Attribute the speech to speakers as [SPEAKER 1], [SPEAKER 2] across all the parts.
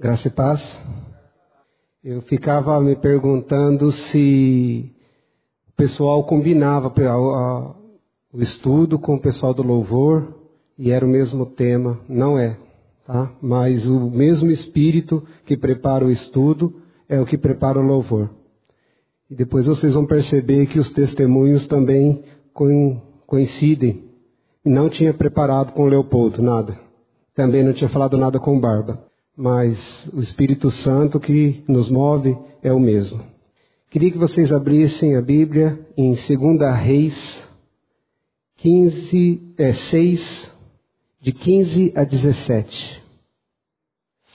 [SPEAKER 1] Graça e paz. Eu ficava me perguntando se o pessoal combinava o estudo com o pessoal do louvor e era o mesmo tema. Não é, tá? Mas o mesmo espírito que prepara o estudo é o que prepara o louvor. E depois vocês vão perceber que os testemunhos também coincidem. Não tinha preparado com o Leopoldo nada. Também não tinha falado nada com Barba. Mas o Espírito Santo que nos move é o mesmo. Queria que vocês abrissem a Bíblia em 2 Reis 15, é, 6, de 15 a 17.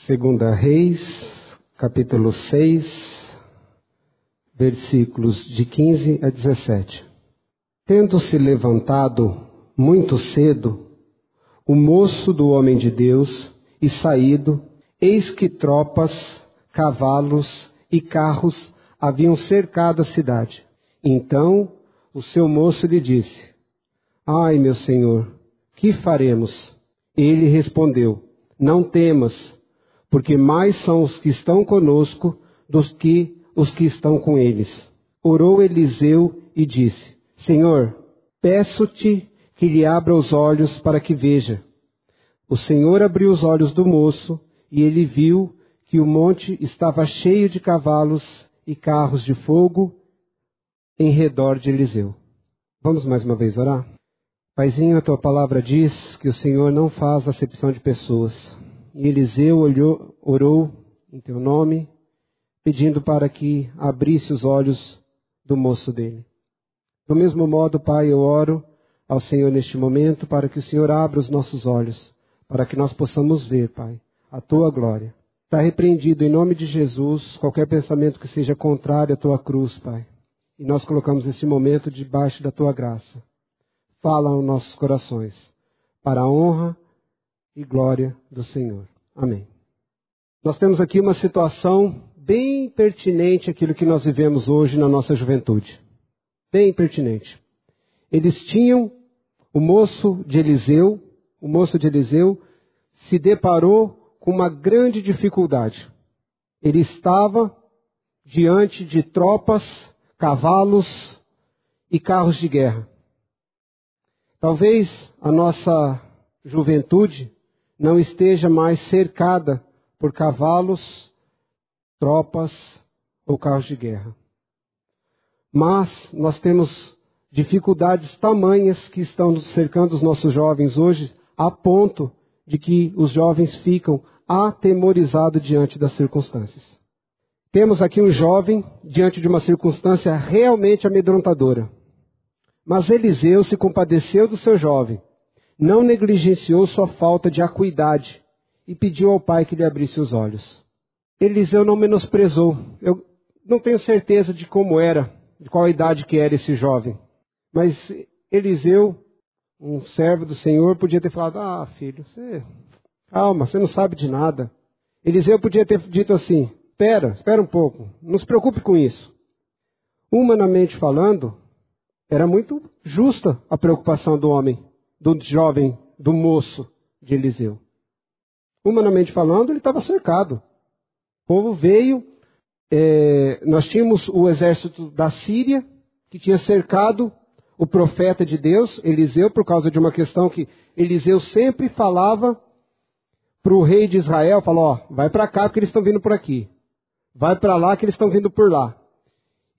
[SPEAKER 1] 2 Reis, capítulo 6, versículos de 15 a 17. Tendo-se levantado muito cedo, o moço do homem de Deus, e saído, eis que tropas, cavalos e carros haviam cercado a cidade. Então o seu moço lhe disse: Ai, meu senhor, que faremos? Ele respondeu: Não temas, porque mais são os que estão conosco do que os que estão com eles. Orou Eliseu e disse: Senhor, peço-te que lhe abra os olhos para que veja. O Senhor abriu os olhos do moço e ele viu que o monte estava cheio de cavalos e carros de fogo em redor de Eliseu. Vamos mais uma vez orar? Paizinho, a tua palavra diz que o Senhor não faz acepção de pessoas. E Eliseu olhou, orou em teu nome, pedindo para que abrisse os olhos do moço dele. Do mesmo modo, Pai, eu oro ao Senhor neste momento para que o Senhor abra os nossos olhos, para que nós possamos ver, Pai, a tua glória. Está repreendido em nome de Jesus qualquer pensamento que seja contrário à tua cruz, Pai. E nós colocamos esse momento debaixo da tua graça. Fala aos nossos corações, para a honra e glória do Senhor. Amém. Nós temos aqui uma situação bem pertinente àquilo que nós vivemos hoje na nossa juventude bem pertinente. Eles tinham o moço de Eliseu, o moço de Eliseu se deparou com uma grande dificuldade. Ele estava diante de tropas, cavalos e carros de guerra. Talvez a nossa juventude não esteja mais cercada por cavalos, tropas ou carros de guerra. Mas nós temos dificuldades tamanhas que estão cercando os nossos jovens hoje, a ponto de que os jovens ficam atemorizados diante das circunstâncias. Temos aqui um jovem diante de uma circunstância realmente amedrontadora. Mas Eliseu se compadeceu do seu jovem, não negligenciou sua falta de acuidade e pediu ao pai que lhe abrisse os olhos. Eliseu não menosprezou. Eu não tenho certeza de como era de qual idade que era esse jovem. Mas Eliseu, um servo do Senhor, podia ter falado: Ah, filho, você. Calma, você não sabe de nada. Eliseu podia ter dito assim: Espera, espera um pouco, não se preocupe com isso. Humanamente falando, era muito justa a preocupação do homem, do jovem, do moço de Eliseu. Humanamente falando, ele estava cercado. O povo veio é, nós tínhamos o exército da Síria, que tinha cercado o profeta de Deus, Eliseu, por causa de uma questão que Eliseu sempre falava para o rei de Israel, falou, ó, vai para cá que eles estão vindo por aqui. Vai para lá que eles estão vindo por lá.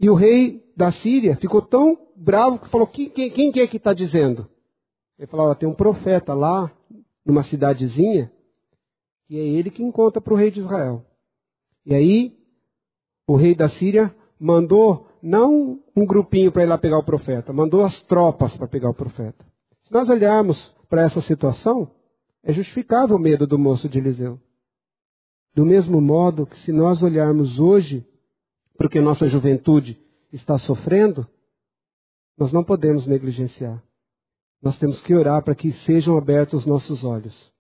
[SPEAKER 1] E o rei da Síria ficou tão bravo que falou, quem, quem, quem que é que está dizendo? Ele falou, ó, tem um profeta lá, numa cidadezinha, que é ele que conta para o rei de Israel. E aí o rei da Síria mandou não um grupinho para ir lá pegar o profeta, mandou as tropas para pegar o profeta. Se nós olharmos para essa situação, é justificável o medo do moço de Eliseu. Do mesmo modo que se nós olharmos hoje porque nossa juventude está sofrendo, nós não podemos negligenciar. Nós temos que orar para que sejam abertos os nossos olhos.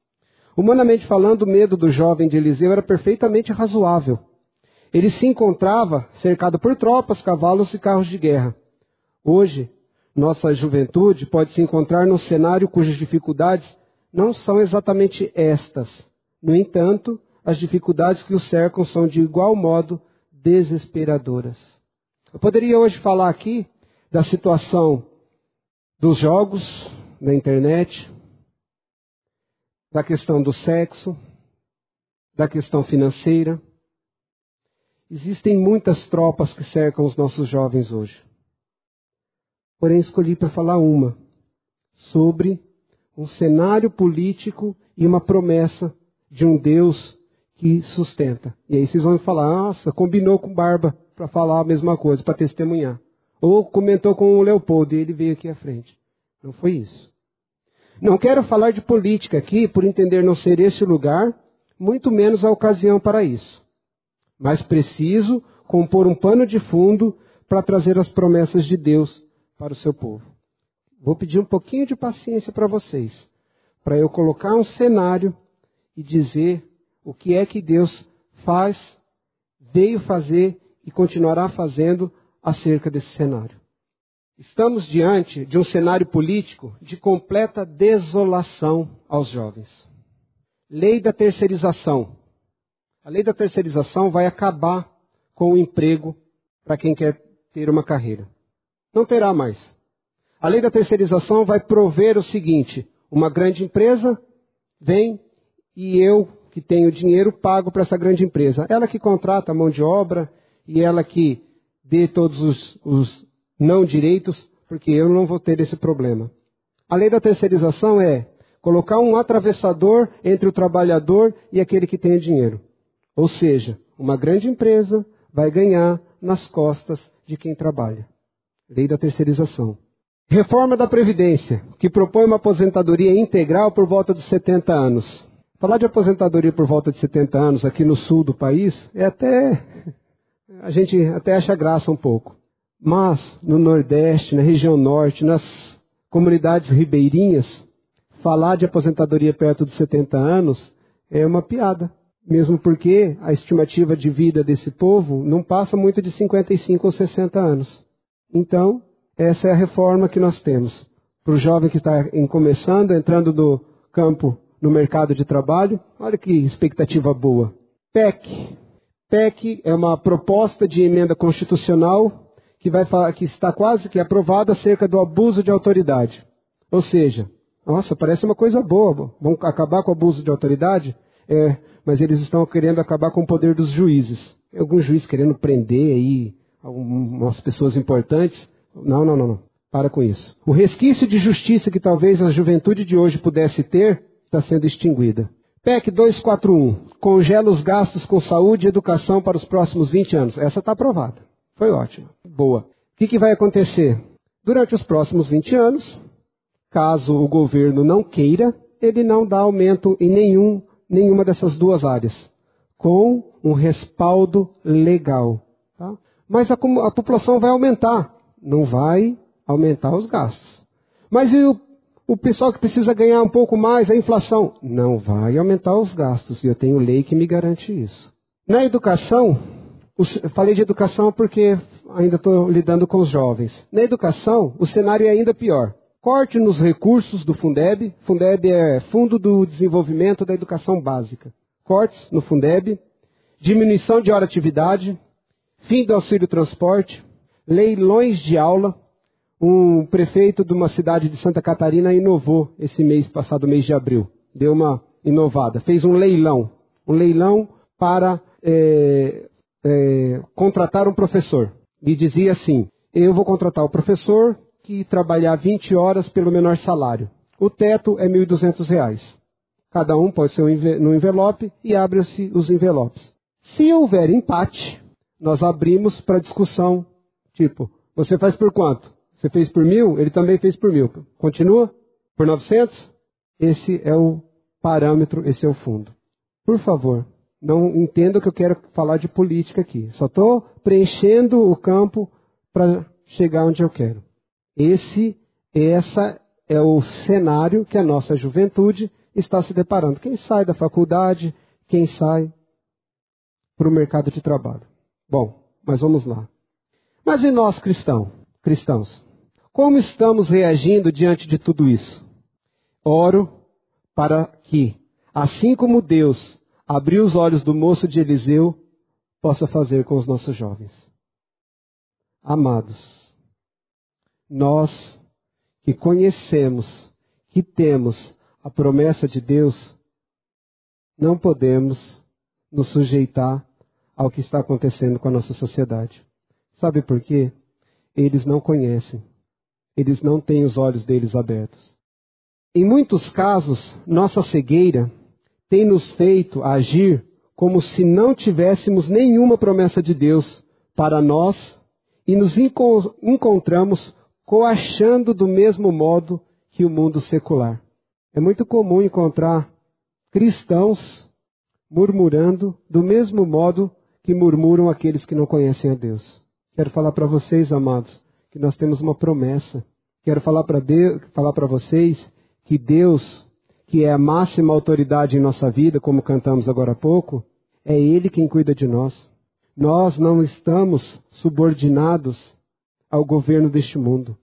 [SPEAKER 1] Humanamente falando, o medo do jovem de Eliseu era perfeitamente razoável. Ele se encontrava cercado por tropas, cavalos e carros de guerra. Hoje, nossa juventude pode se encontrar num cenário cujas dificuldades não são exatamente estas. No entanto, as dificuldades que o cercam são de igual modo desesperadoras. Eu poderia hoje falar aqui da situação dos jogos na internet, da questão do sexo, da questão financeira. Existem muitas tropas que cercam os nossos jovens hoje. Porém, escolhi para falar uma sobre um cenário político e uma promessa de um Deus que sustenta. E aí vocês vão falar, nossa, combinou com Barba para falar a mesma coisa, para testemunhar. Ou comentou com o Leopoldo e ele veio aqui à frente. Não foi isso. Não quero falar de política aqui, por entender não ser esse o lugar, muito menos a ocasião para isso. Mas preciso compor um pano de fundo para trazer as promessas de Deus para o seu povo. Vou pedir um pouquinho de paciência para vocês, para eu colocar um cenário e dizer o que é que Deus faz, veio fazer e continuará fazendo acerca desse cenário. Estamos diante de um cenário político de completa desolação aos jovens. Lei da terceirização. A lei da terceirização vai acabar com o emprego para quem quer ter uma carreira. Não terá mais. A lei da terceirização vai prover o seguinte: uma grande empresa vem e eu, que tenho dinheiro, pago para essa grande empresa. Ela que contrata a mão de obra e ela que dê todos os, os não direitos, porque eu não vou ter esse problema. A lei da terceirização é colocar um atravessador entre o trabalhador e aquele que tem o dinheiro. Ou seja, uma grande empresa vai ganhar nas costas de quem trabalha. Lei da terceirização. Reforma da Previdência, que propõe uma aposentadoria integral por volta dos 70 anos. Falar de aposentadoria por volta de 70 anos aqui no sul do país é até. A gente até acha graça um pouco. Mas no Nordeste, na região Norte, nas comunidades ribeirinhas, falar de aposentadoria perto dos 70 anos é uma piada. Mesmo porque a estimativa de vida desse povo não passa muito de 55 ou 60 anos. Então, essa é a reforma que nós temos. Para o jovem que está começando, entrando no campo, no mercado de trabalho, olha que expectativa boa. PEC. PEC é uma proposta de emenda constitucional que, vai, que está quase que aprovada acerca do abuso de autoridade. Ou seja, nossa, parece uma coisa boa. Vão acabar com o abuso de autoridade? É, mas eles estão querendo acabar com o poder dos juízes. Algum juiz querendo prender aí algumas pessoas importantes. Não, não, não, não. Para com isso. O resquício de justiça que talvez a juventude de hoje pudesse ter está sendo extinguida. PEC 241. Congela os gastos com saúde e educação para os próximos 20 anos. Essa está aprovada. Foi ótimo. Boa. O que, que vai acontecer? Durante os próximos 20 anos, caso o governo não queira, ele não dá aumento em nenhum, nenhuma dessas duas áreas, com um respaldo legal. Tá? Mas a, a, população vai aumentar, não vai aumentar os gastos. Mas e o, o pessoal que precisa ganhar um pouco mais, a inflação? Não vai aumentar os gastos, e eu tenho lei que me garante isso. Na educação, falei de educação porque ainda estou lidando com os jovens. Na educação, o cenário é ainda pior. Corte nos recursos do Fundeb. Fundeb é Fundo do Desenvolvimento da Educação Básica. Cortes no Fundeb. Diminuição de hora atividade. Fim do auxílio transporte. Leilões de aula. Um prefeito de uma cidade de Santa Catarina inovou esse mês passado, mês de abril. Deu uma inovada. Fez um leilão. Um leilão para é, é, contratar um professor. E dizia assim: eu vou contratar o professor que trabalhar 20 horas pelo menor salário. O teto é R$ 1.200. Cada um pode ser no envelope e abre-se os envelopes. Se houver empate, nós abrimos para discussão. Tipo, você faz por quanto? Você fez por mil? Ele também fez por mil. Continua? Por 900? Esse é o parâmetro, esse é o fundo. Por favor, não entendo que eu quero falar de política aqui. Só estou preenchendo o campo para chegar onde eu quero. Esse, essa é o cenário que a nossa juventude está se deparando. Quem sai da faculdade, quem sai para o mercado de trabalho. Bom, mas vamos lá. Mas e nós cristãos? Cristãos, como estamos reagindo diante de tudo isso? Oro para que, assim como Deus abriu os olhos do moço de Eliseu, possa fazer com os nossos jovens. Amados, nós que conhecemos, que temos a promessa de Deus, não podemos nos sujeitar ao que está acontecendo com a nossa sociedade. Sabe por quê? Eles não conhecem. Eles não têm os olhos deles abertos. Em muitos casos, nossa cegueira tem nos feito agir como se não tivéssemos nenhuma promessa de Deus para nós e nos enco encontramos coachando do mesmo modo que o mundo secular. É muito comum encontrar cristãos murmurando do mesmo modo que murmuram aqueles que não conhecem a Deus. Quero falar para vocês, amados, que nós temos uma promessa. Quero falar para falar para vocês que Deus, que é a máxima autoridade em nossa vida, como cantamos agora há pouco, é Ele quem cuida de nós. Nós não estamos subordinados ao governo deste mundo.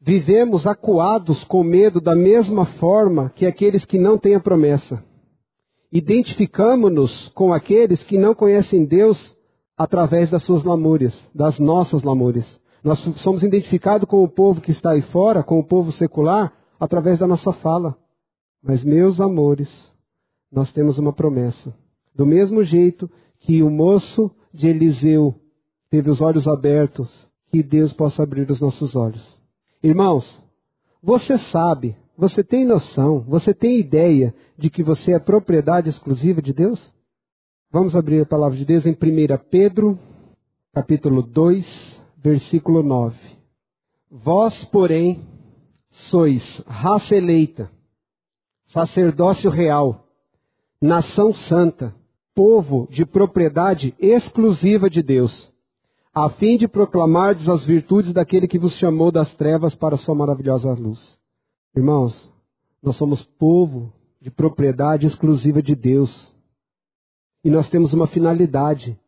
[SPEAKER 1] Vivemos acuados com medo da mesma forma que aqueles que não têm a promessa. Identificamos-nos com aqueles que não conhecem Deus através das suas lamúrias, das nossas lamúrias. Nós somos identificados com o povo que está aí fora, com o povo secular, através da nossa fala. Mas, meus amores, nós temos uma promessa. Do mesmo jeito que o moço de Eliseu teve os olhos abertos, que Deus possa abrir os nossos olhos. Irmãos, você sabe, você tem noção, você tem ideia de que você é propriedade exclusiva de Deus? Vamos abrir a palavra de Deus em 1 Pedro, capítulo 2, versículo 9. Vós, porém, sois raça eleita, sacerdócio real, nação santa, povo de propriedade exclusiva de Deus, a fim de proclamardes as virtudes daquele que vos chamou das trevas para a sua maravilhosa luz. Irmãos, nós somos povo de propriedade exclusiva de Deus. E nós temos uma finalidade,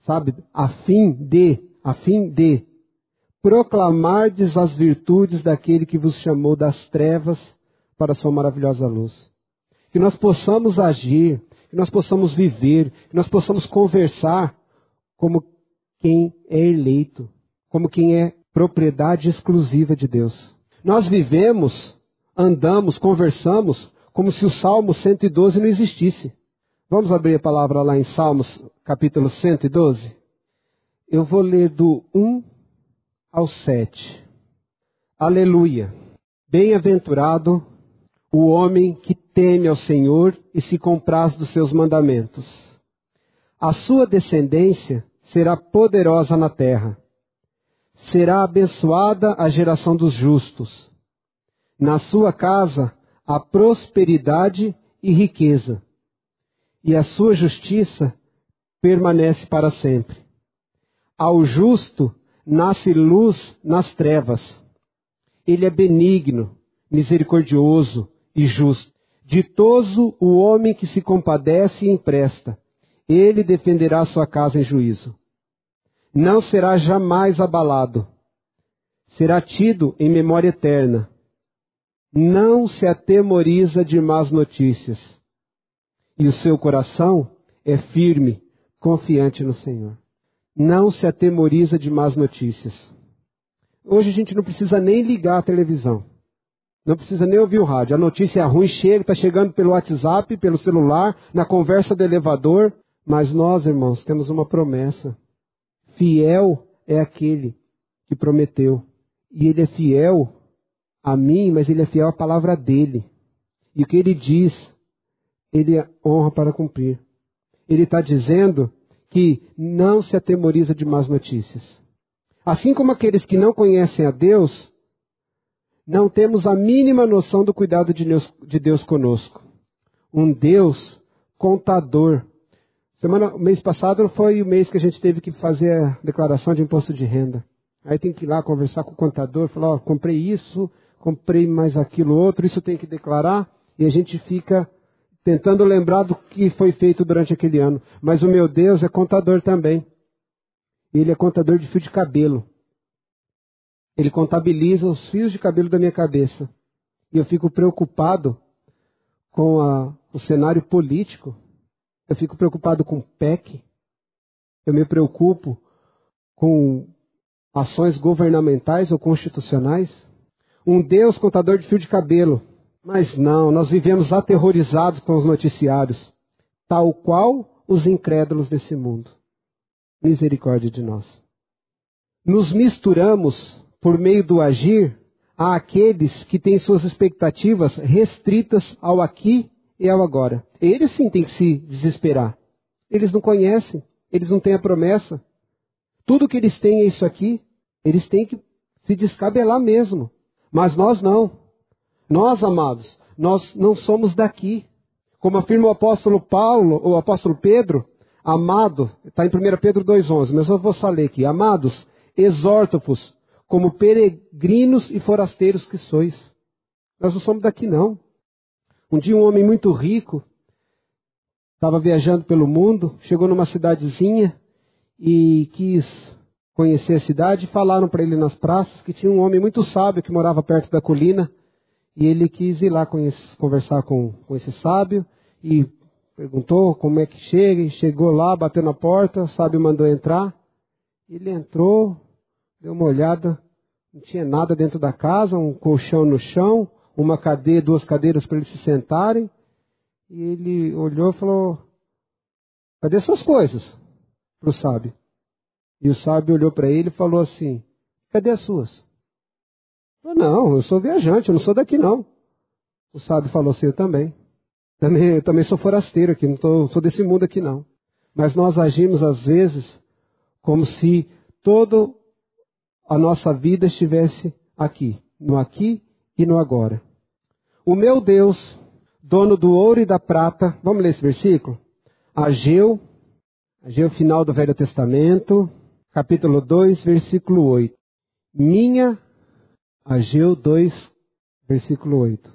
[SPEAKER 1] sabe? A fim de, a fim de proclamardes as virtudes daquele que vos chamou das trevas para a sua maravilhosa luz. Que nós possamos agir que nós possamos viver, que nós possamos conversar como quem é eleito, como quem é propriedade exclusiva de Deus. Nós vivemos, andamos, conversamos como se o Salmo 112 não existisse. Vamos abrir a palavra lá em Salmos, capítulo 112? Eu vou ler do 1 ao 7. Aleluia. Bem-aventurado o homem que teme ao Senhor e se compraz dos seus mandamentos. A sua descendência será poderosa na terra. Será abençoada a geração dos justos. Na sua casa há prosperidade e riqueza, e a sua justiça permanece para sempre. Ao justo nasce luz nas trevas. Ele é benigno, misericordioso, e justo. Ditoso o homem que se compadece e empresta. Ele defenderá sua casa em juízo. Não será jamais abalado. Será tido em memória eterna. Não se atemoriza de más notícias. E o seu coração é firme, confiante no Senhor. Não se atemoriza de más notícias. Hoje a gente não precisa nem ligar a televisão. Não precisa nem ouvir o rádio. A notícia ruim chega, está chegando pelo WhatsApp, pelo celular, na conversa do elevador. Mas nós, irmãos, temos uma promessa. Fiel é aquele que prometeu. E ele é fiel a mim, mas ele é fiel à palavra dele. E o que ele diz, ele honra para cumprir. Ele está dizendo que não se atemoriza de más notícias. Assim como aqueles que não conhecem a Deus, não temos a mínima noção do cuidado de Deus, de Deus conosco. Um Deus contador. Semana, mês passado foi o mês que a gente teve que fazer a declaração de imposto de renda. Aí tem que ir lá conversar com o contador, falar, ó, comprei isso, comprei mais aquilo outro, isso tem que declarar, e a gente fica tentando lembrar do que foi feito durante aquele ano. Mas o meu Deus é contador também. Ele é contador de fio de cabelo. Ele contabiliza os fios de cabelo da minha cabeça. E eu fico preocupado com a, o cenário político Eu fico preocupado com PEC. Eu me preocupo com ações governamentais ou constitucionais. Um Deus contador de fio de cabelo. Mas não, nós vivemos aterrorizados com os noticiários, tal qual os incrédulos desse mundo. Misericórdia de nós. Nos misturamos por meio do agir àqueles que têm suas expectativas restritas ao aqui e ao agora. Eles sim têm que se desesperar. Eles não conhecem, eles não têm a promessa. Tudo que eles têm é isso aqui. Eles têm que se descabelar mesmo. Mas nós não. Nós, amados, nós não somos daqui. Como afirma o apóstolo Paulo, o apóstolo Pedro, amado, está em 1 Pedro 2,11, mas eu vou só ler aqui. Amados, exorto-vos como peregrinos e forasteiros que sois. Nós não somos daqui, não. Um dia um homem muito rico estava viajando pelo mundo, chegou numa cidadezinha e quis conhecer a cidade. Falaram para ele nas praças que tinha um homem muito sábio que morava perto da colina e ele quis ir lá conversar com, com esse sábio e perguntou como é que chega. E chegou lá, bateu na porta, o sábio mandou entrar. Ele entrou, deu uma olhada, não tinha nada dentro da casa, um colchão no chão, uma cadeira, duas cadeiras para eles se sentarem. E ele olhou e falou: Cadê suas coisas? Para o sábio. E o sábio olhou para ele e falou assim: Cadê as suas? Não, eu sou viajante, eu não sou daqui não. O sábio falou assim: Eu também. Também, eu também sou forasteiro aqui, não tô, sou desse mundo aqui não. Mas nós agimos às vezes como se toda a nossa vida estivesse aqui, no aqui e no agora. O meu Deus, dono do ouro e da prata, vamos ler esse versículo? Ageu, Ageu final do Velho Testamento, capítulo 2, versículo 8. Minha, Ageu 2, versículo 8.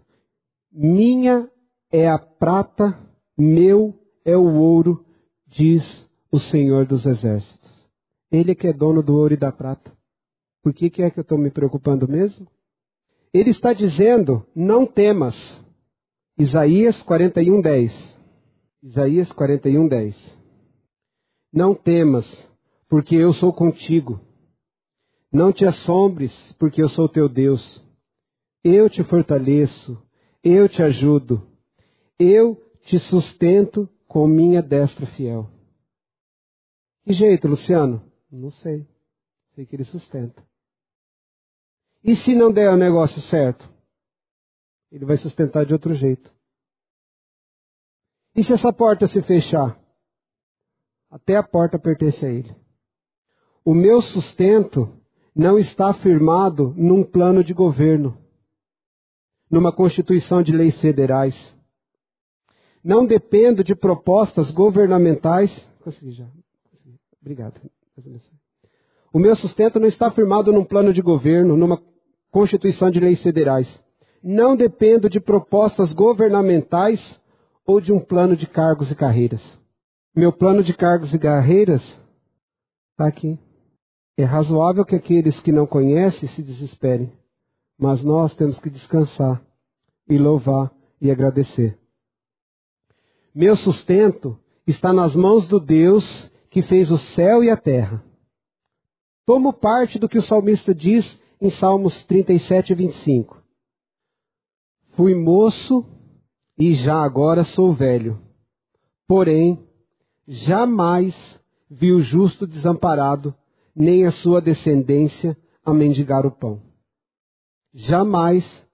[SPEAKER 1] Minha é a prata, meu é o ouro, diz o Senhor dos Exércitos. Ele é que é dono do ouro e da prata. Por que, que é que eu estou me preocupando mesmo? Ele está dizendo: não temas. Isaías 41, 10. Isaías 41, 10. Não temas, porque eu sou contigo. Não te assombres, porque eu sou teu Deus. Eu te fortaleço, eu te ajudo, eu te sustento com minha destra fiel. Que jeito, Luciano? Não sei. Sei que ele sustenta. E se não der o negócio certo? Ele vai sustentar de outro jeito. E se essa porta se fechar? Até a porta pertence a ele. O meu sustento não está firmado num plano de governo, numa constituição de leis federais. Não dependo de propostas governamentais. Consegui já. Obrigado. O meu sustento não está firmado num plano de governo, numa constituição de leis federais. Não dependo de propostas governamentais ou de um plano de cargos e carreiras. Meu plano de cargos e carreiras está aqui. É razoável que aqueles que não conhecem se desesperem, mas nós temos que descansar e louvar e agradecer. Meu sustento está nas mãos do Deus que fez o céu e a terra. Tomo parte do que o salmista diz em Salmos 37 e 25. Fui moço e já agora sou velho. Porém, jamais vi o justo desamparado, nem a sua descendência a mendigar o pão. Jamais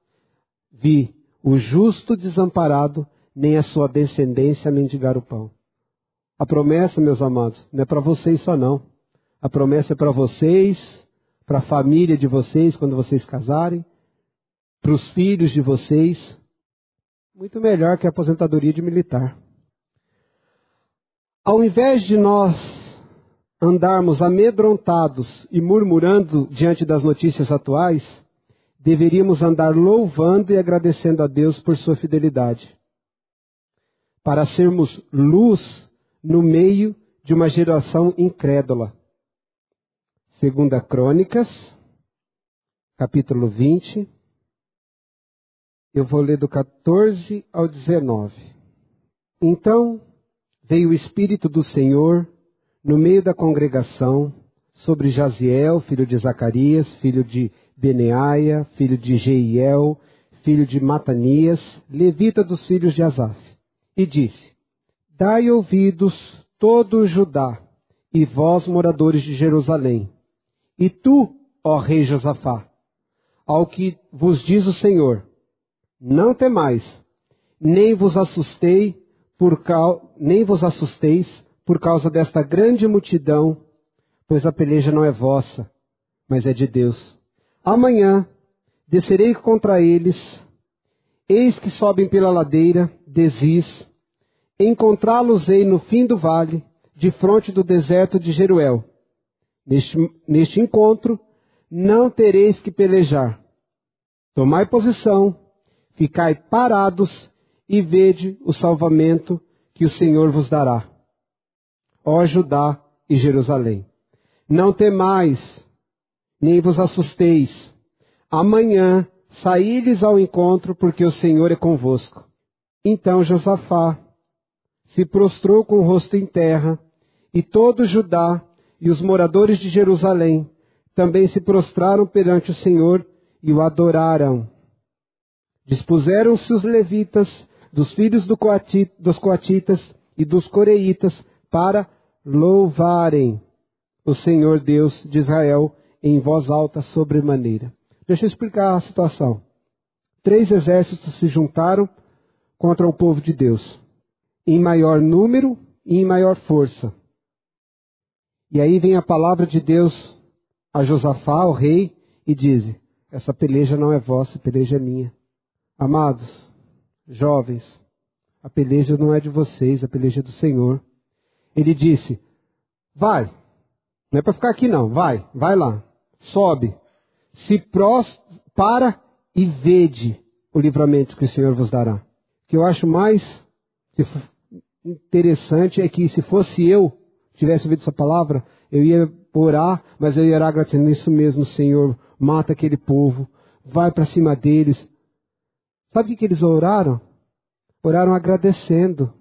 [SPEAKER 1] vi o justo desamparado, nem a sua descendência a mendigar o pão. A promessa, meus amados, não é para vocês só não. A promessa é para vocês, para a família de vocês quando vocês casarem, para os filhos de vocês. Muito melhor que a aposentadoria de militar. Ao invés de nós andarmos amedrontados e murmurando diante das notícias atuais, deveríamos andar louvando e agradecendo a Deus por sua fidelidade. Para sermos luz no meio de uma geração incrédula. Segunda Crônicas, capítulo 20. Eu vou ler do 14 ao 19. Então veio o Espírito do Senhor no meio da congregação sobre Jaziel, filho de Zacarias, filho de Beneaia, filho de Jeiel, filho de Matanias, levita dos filhos de Asaf, e disse: Dai ouvidos todo Judá, e vós moradores de Jerusalém, e tu, ó rei Josafá, ao que vos diz o Senhor: Não temais, nem vos assustei por nem vos assusteis por causa desta grande multidão, pois a peleja não é vossa, mas é de Deus. Amanhã descerei contra eles, eis que sobem pela ladeira, desis, encontrá-los-ei no fim do vale, de fronte do deserto de Jeruel. Neste, neste encontro, não tereis que pelejar. Tomai posição, ficai parados e vede o salvamento que o Senhor vos dará. Ó Judá e Jerusalém, não temais, nem vos assusteis. Amanhã saí-lhes ao encontro, porque o Senhor é convosco. Então Josafá se prostrou com o rosto em terra, e todo Judá e os moradores de Jerusalém também se prostraram perante o Senhor e o adoraram. Dispuseram-se os levitas dos filhos do Coati, dos coatitas e dos coreitas para louvarem o Senhor Deus de Israel em voz alta sobremaneira. Deixa eu explicar a situação. Três exércitos se juntaram contra o povo de Deus, em maior número e em maior força. E aí vem a palavra de Deus a Josafá, o rei, e diz: Essa peleja não é vossa, a peleja é minha. Amados, jovens, a peleja não é de vocês, a peleja é do Senhor. Ele disse: Vai, não é para ficar aqui não, vai, vai lá, sobe, se para e vede o livramento que o Senhor vos dará. O que eu acho mais interessante é que se fosse eu, tivesse ouvido essa palavra, eu ia orar, mas eu ia orar agradecendo isso mesmo, Senhor, mata aquele povo, vai para cima deles. Sabe o que eles oraram? Oraram agradecendo.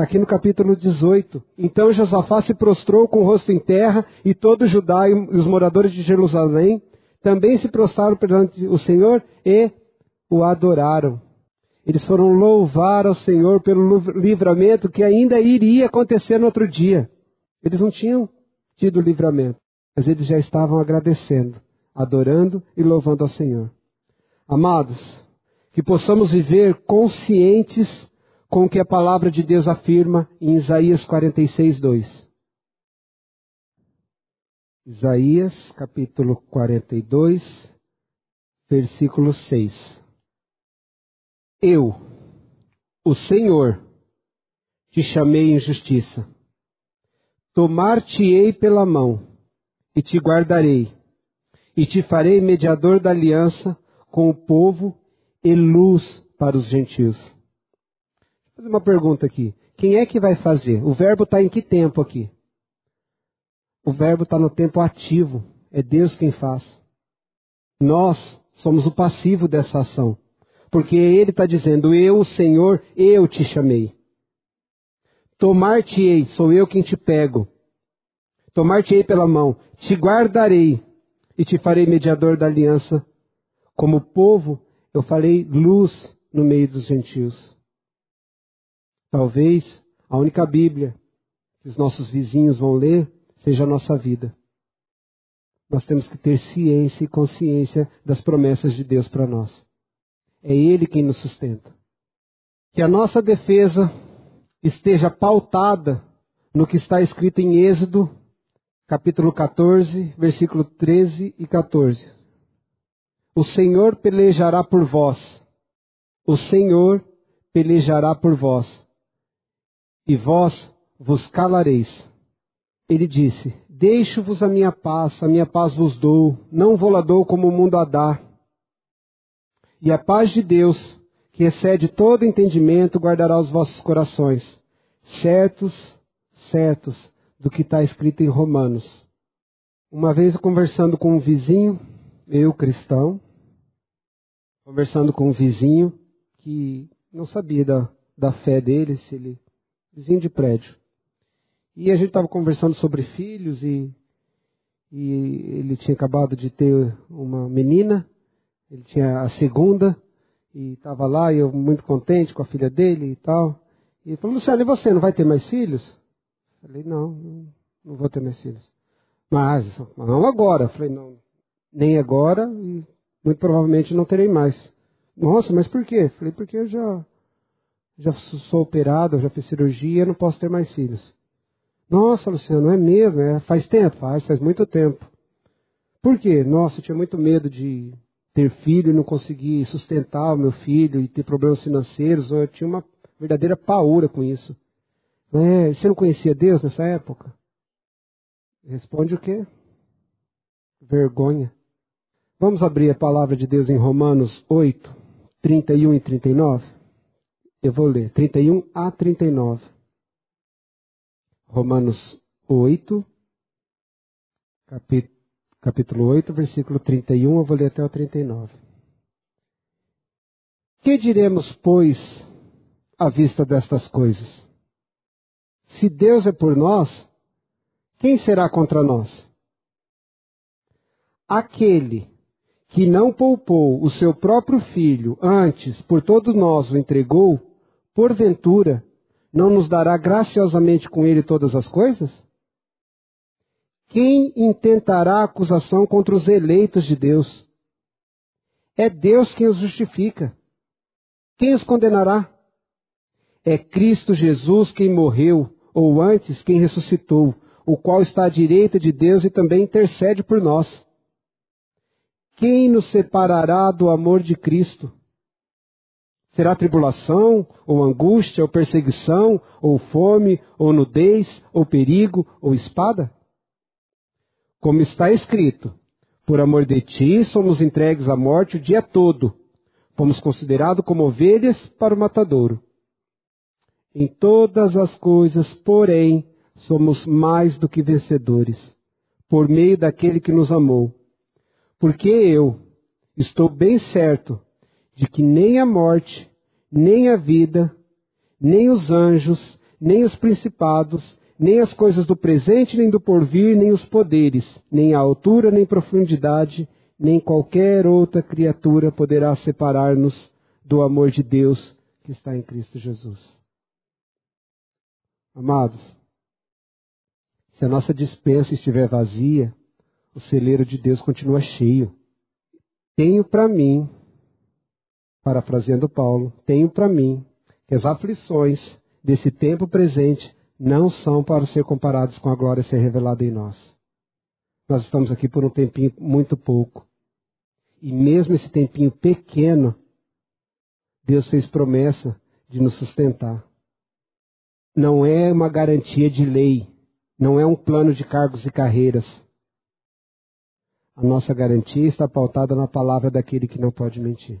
[SPEAKER 1] Está aqui no capítulo 18. Então Josafá se prostrou com o rosto em terra, e todo Judá e os moradores de Jerusalém também se prostraram perante o Senhor e o adoraram. Eles foram louvar ao Senhor pelo livramento que ainda iria acontecer no outro dia. Eles não tinham tido livramento, mas eles já estavam agradecendo, adorando e louvando ao Senhor. Amados, que possamos viver conscientes com o que a palavra de Deus afirma em Isaías 46, 2. Isaías, capítulo 42, versículo 6. Eu, o Senhor, te chamei em justiça. Tomar-te-ei pela mão e te guardarei, e te farei mediador da aliança com o povo e luz para os gentios. Fazer uma pergunta aqui. Quem é que vai fazer? O verbo está em que tempo aqui? O verbo está no tempo ativo. É Deus quem faz. Nós somos o passivo dessa ação. Porque Ele está dizendo, eu, Senhor, eu te chamei. Tomar-te-ei, sou eu quem te pego. Tomar-te-ei pela mão, te guardarei e te farei mediador da aliança. Como povo eu falei luz no meio dos gentios. Talvez a única Bíblia que os nossos vizinhos vão ler seja a nossa vida. Nós temos que ter ciência e consciência das promessas de Deus para nós. É Ele quem nos sustenta. Que a nossa defesa esteja pautada no que está escrito em Êxodo, capítulo 14, versículo 13 e 14. O Senhor pelejará por vós. O Senhor pelejará por vós. E vós vos calareis. Ele disse: Deixo-vos a minha paz, a minha paz vos dou, não vou lá dou como o mundo a dá. E a paz de Deus, que excede todo entendimento, guardará os vossos corações, certos, certos do que está escrito em Romanos. Uma vez conversando com um vizinho, eu cristão, conversando com um vizinho que não sabia da, da fé dele, se ele vizinho de prédio. E a gente estava conversando sobre filhos e, e ele tinha acabado de ter uma menina, ele tinha a segunda, e estava lá, e eu muito contente com a filha dele e tal. E ele falou, Luciano, e você, não vai ter mais filhos? Eu falei, não, não vou ter mais filhos. Mas, não agora. Eu falei, não, nem agora e muito provavelmente não terei mais. Nossa, mas por quê? Eu falei, porque eu já, já sou operado, já fiz cirurgia, não posso ter mais filhos. Nossa, Luciano, não é mesmo? É, faz tempo? Faz, faz muito tempo. Por quê? Nossa, eu tinha muito medo de ter filho e não conseguir sustentar o meu filho e ter problemas financeiros. Eu tinha uma verdadeira paura com isso. É, você não conhecia Deus nessa época? Responde o quê? Vergonha. Vamos abrir a palavra de Deus em Romanos 8, 31 e 39? Eu vou ler, 31 a 39. Romanos 8, capítulo, capítulo 8, versículo 31, eu vou ler até o 39. Que diremos, pois, à vista destas coisas? Se Deus é por nós, quem será contra nós? Aquele que não poupou o seu próprio filho, antes por todos nós o entregou, porventura não nos dará graciosamente com ele todas as coisas? Quem intentará acusação contra os eleitos de Deus? É Deus quem os justifica. Quem os condenará? É Cristo Jesus quem morreu, ou antes quem ressuscitou, o qual está à direita de Deus e também intercede por nós. Quem nos separará do amor de Cristo? Será tribulação, ou angústia, ou perseguição, ou fome, ou nudez, ou perigo, ou espada? Como está escrito, por amor de ti somos entregues à morte o dia todo, fomos considerados como ovelhas para o matadouro. Em todas as coisas, porém, somos mais do que vencedores, por meio daquele que nos amou. Porque eu estou bem certo de que nem a morte, nem a vida, nem os anjos, nem os principados, nem as coisas do presente, nem do porvir, nem os poderes, nem a altura, nem profundidade, nem qualquer outra criatura poderá separar-nos do amor de Deus que está em Cristo Jesus. Amados, se a nossa dispensa estiver vazia, o celeiro de Deus continua cheio. Tenho para mim, parafraseando Paulo, tenho para mim que as aflições desse tempo presente não são para ser comparados com a glória a ser revelada em nós. Nós estamos aqui por um tempinho muito pouco. E mesmo esse tempinho pequeno, Deus fez promessa de nos sustentar. Não é uma garantia de lei, não é um plano de cargos e carreiras. A nossa garantia está pautada na palavra daquele que não pode mentir.